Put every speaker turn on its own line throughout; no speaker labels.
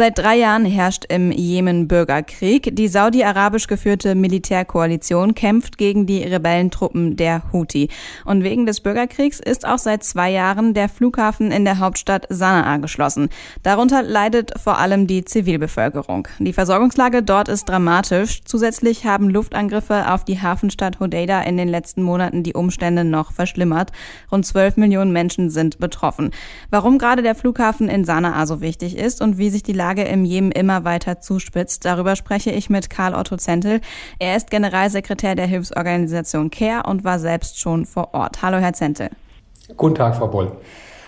Seit drei Jahren herrscht im Jemen Bürgerkrieg. Die saudi-arabisch geführte Militärkoalition kämpft gegen die Rebellentruppen der Houthi. Und wegen des Bürgerkriegs ist auch seit zwei Jahren der Flughafen in der Hauptstadt Sanaa geschlossen. Darunter leidet vor allem die Zivilbevölkerung. Die Versorgungslage dort ist dramatisch. Zusätzlich haben Luftangriffe auf die Hafenstadt Hodeida in den letzten Monaten die Umstände noch verschlimmert. Rund 12 Millionen Menschen sind betroffen. Warum gerade der Flughafen in Sanaa so wichtig ist und wie sich die Lage im Jemen immer weiter zuspitzt. Darüber spreche ich mit Karl Otto Zentel. Er ist Generalsekretär der Hilfsorganisation CARE und war selbst schon vor Ort. Hallo, Herr Zentel.
Guten Tag, Frau Boll.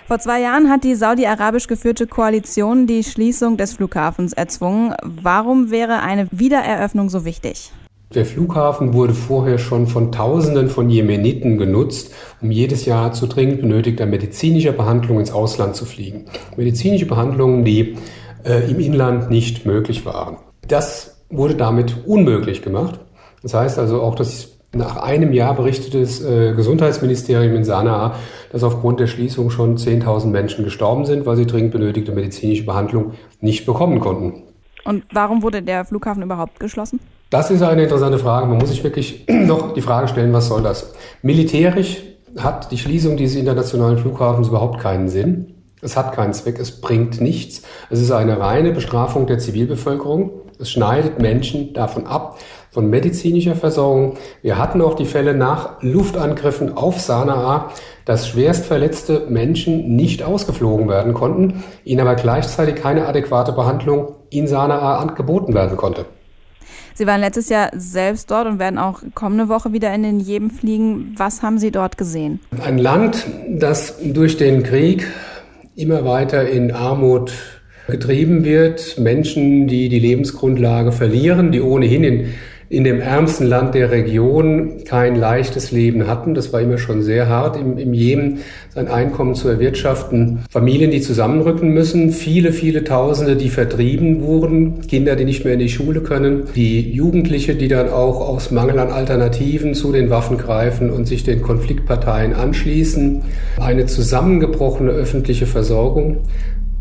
Vor zwei Jahren hat die saudi-arabisch geführte Koalition die Schließung des Flughafens erzwungen. Warum wäre eine Wiedereröffnung so wichtig?
Der Flughafen wurde vorher schon von Tausenden von Jemeniten genutzt, um jedes Jahr zu dringend benötigter medizinischer Behandlung ins Ausland zu fliegen. Medizinische Behandlungen, die äh, im Inland nicht möglich waren. Das wurde damit unmöglich gemacht. Das heißt also auch, dass nach einem Jahr berichtete das äh, Gesundheitsministerium in Sanaa, dass aufgrund der Schließung schon 10.000 Menschen gestorben sind, weil sie dringend benötigte medizinische Behandlung nicht bekommen konnten.
Und warum wurde der Flughafen überhaupt geschlossen?
Das ist eine interessante Frage. Man muss sich wirklich noch die Frage stellen, was soll das? Militärisch hat die Schließung dieses internationalen Flughafens überhaupt keinen Sinn. Es hat keinen Zweck, es bringt nichts. Es ist eine reine Bestrafung der Zivilbevölkerung. Es schneidet Menschen davon ab, von medizinischer Versorgung. Wir hatten auch die Fälle nach Luftangriffen auf Sanaa, dass schwerst verletzte Menschen nicht ausgeflogen werden konnten, ihnen aber gleichzeitig keine adäquate Behandlung in Sanaa angeboten werden konnte.
Sie waren letztes Jahr selbst dort und werden auch kommende Woche wieder in den Jemen fliegen. Was haben Sie dort gesehen?
Ein Land, das durch den Krieg immer weiter in Armut getrieben wird. Menschen, die die Lebensgrundlage verlieren, die ohnehin in in dem ärmsten Land der Region kein leichtes Leben hatten. Das war immer schon sehr hart, im, im Jemen sein Einkommen zu erwirtschaften. Familien, die zusammenrücken müssen, viele, viele Tausende, die vertrieben wurden, Kinder, die nicht mehr in die Schule können, die Jugendliche, die dann auch aus Mangel an Alternativen zu den Waffen greifen und sich den Konfliktparteien anschließen, eine zusammengebrochene öffentliche Versorgung.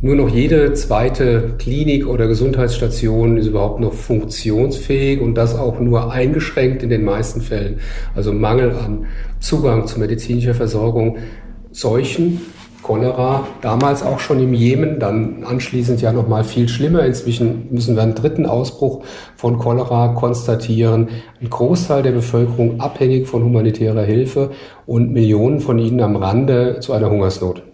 Nur noch jede zweite Klinik oder Gesundheitsstation ist überhaupt noch funktionsfähig und das auch nur eingeschränkt in den meisten Fällen. Also Mangel an Zugang zu medizinischer Versorgung, Seuchen, Cholera, damals auch schon im Jemen, dann anschließend ja noch mal viel schlimmer. Inzwischen müssen wir einen dritten Ausbruch von Cholera konstatieren. Ein Großteil der Bevölkerung abhängig von humanitärer Hilfe und Millionen von ihnen am Rande zu einer Hungersnot.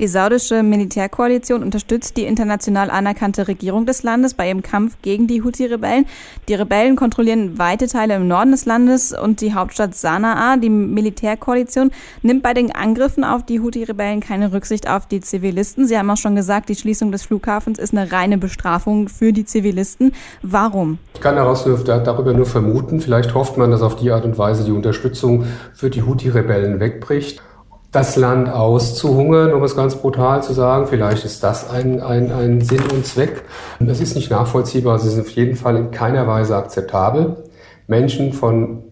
Die saudische Militärkoalition unterstützt die international anerkannte Regierung des Landes bei ihrem Kampf gegen die Houthi-Rebellen. Die Rebellen kontrollieren weite Teile im Norden des Landes und die Hauptstadt Sanaa. Die Militärkoalition nimmt bei den Angriffen auf die Houthi-Rebellen keine Rücksicht auf die Zivilisten. Sie haben auch schon gesagt, die Schließung des Flughafens ist eine reine Bestrafung für die Zivilisten. Warum?
Ich kann daraus nur, darüber nur vermuten, vielleicht hofft man, dass auf die Art und Weise die Unterstützung für die Houthi-Rebellen wegbricht das Land auszuhungern, um es ganz brutal zu sagen. Vielleicht ist das ein, ein, ein Sinn und Zweck. Es ist nicht nachvollziehbar, es ist auf jeden Fall in keiner Weise akzeptabel, Menschen von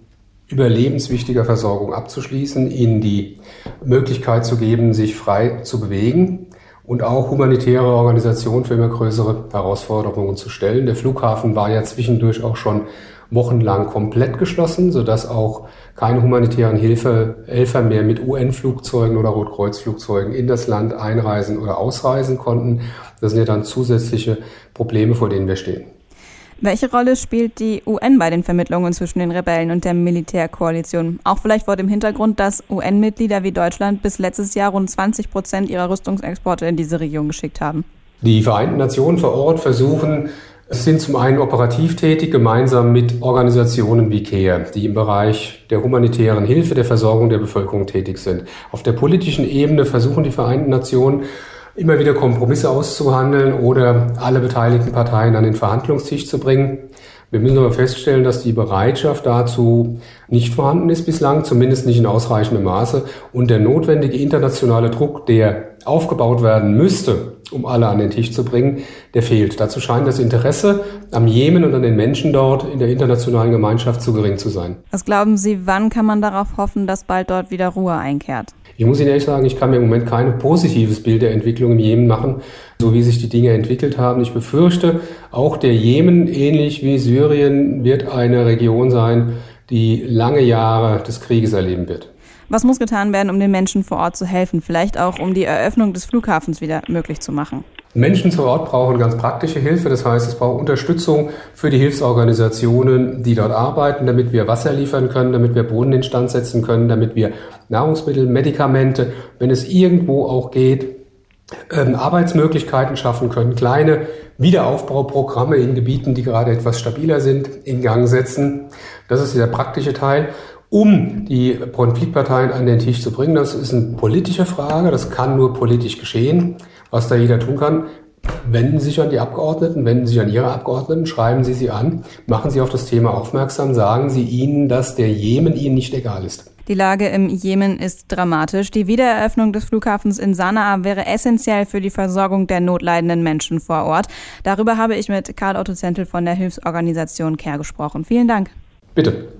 überlebenswichtiger Versorgung abzuschließen, ihnen die Möglichkeit zu geben, sich frei zu bewegen und auch humanitäre Organisationen für immer größere Herausforderungen zu stellen. Der Flughafen war ja zwischendurch auch schon wochenlang komplett geschlossen, sodass auch keine humanitären Hilfe, Helfer mehr mit UN-Flugzeugen oder Rotkreuzflugzeugen in das Land einreisen oder ausreisen konnten. Das sind ja dann zusätzliche Probleme, vor denen wir stehen.
Welche Rolle spielt die UN bei den Vermittlungen zwischen den Rebellen und der Militärkoalition? Auch vielleicht vor dem Hintergrund, dass UN-Mitglieder wie Deutschland bis letztes Jahr rund 20 Prozent ihrer Rüstungsexporte in diese Region geschickt haben.
Die Vereinten Nationen vor Ort versuchen, sind zum einen operativ tätig, gemeinsam mit Organisationen wie CARE, die im Bereich der humanitären Hilfe, der Versorgung der Bevölkerung tätig sind. Auf der politischen Ebene versuchen die Vereinten Nationen immer wieder Kompromisse auszuhandeln oder alle beteiligten Parteien an den Verhandlungstisch zu bringen. Wir müssen aber feststellen, dass die Bereitschaft dazu nicht vorhanden ist bislang, zumindest nicht in ausreichendem Maße. Und der notwendige internationale Druck, der aufgebaut werden müsste, um alle an den Tisch zu bringen, der fehlt. Dazu scheint das Interesse am Jemen und an den Menschen dort in der internationalen Gemeinschaft zu gering zu sein.
Was glauben Sie, wann kann man darauf hoffen, dass bald dort wieder Ruhe einkehrt?
Ich muss Ihnen ehrlich sagen, ich kann mir im Moment kein positives Bild der Entwicklung im Jemen machen, so wie sich die Dinge entwickelt haben. Ich befürchte, auch der Jemen, ähnlich wie Syrien, wird eine Region sein, die lange Jahre des Krieges erleben wird.
Was muss getan werden, um den Menschen vor Ort zu helfen? Vielleicht auch, um die Eröffnung des Flughafens wieder möglich zu machen?
Menschen vor Ort brauchen ganz praktische Hilfe. Das heißt, es braucht Unterstützung für die Hilfsorganisationen, die dort arbeiten, damit wir Wasser liefern können, damit wir Brunnen instand setzen können, damit wir Nahrungsmittel, Medikamente, wenn es irgendwo auch geht, ähm, Arbeitsmöglichkeiten schaffen können, kleine Wiederaufbauprogramme in Gebieten, die gerade etwas stabiler sind, in Gang setzen. Das ist der praktische Teil um die Konfliktparteien an den Tisch zu bringen. Das ist eine politische Frage, das kann nur politisch geschehen. Was da jeder tun kann, wenden Sie sich an die Abgeordneten, wenden Sie sich an Ihre Abgeordneten, schreiben Sie sie an, machen Sie auf das Thema aufmerksam, sagen Sie ihnen, dass der Jemen Ihnen nicht egal ist.
Die Lage im Jemen ist dramatisch. Die Wiedereröffnung des Flughafens in Sanaa wäre essentiell für die Versorgung der notleidenden Menschen vor Ort. Darüber habe ich mit Karl Otto Zentel von der Hilfsorganisation CARE gesprochen. Vielen Dank.
Bitte.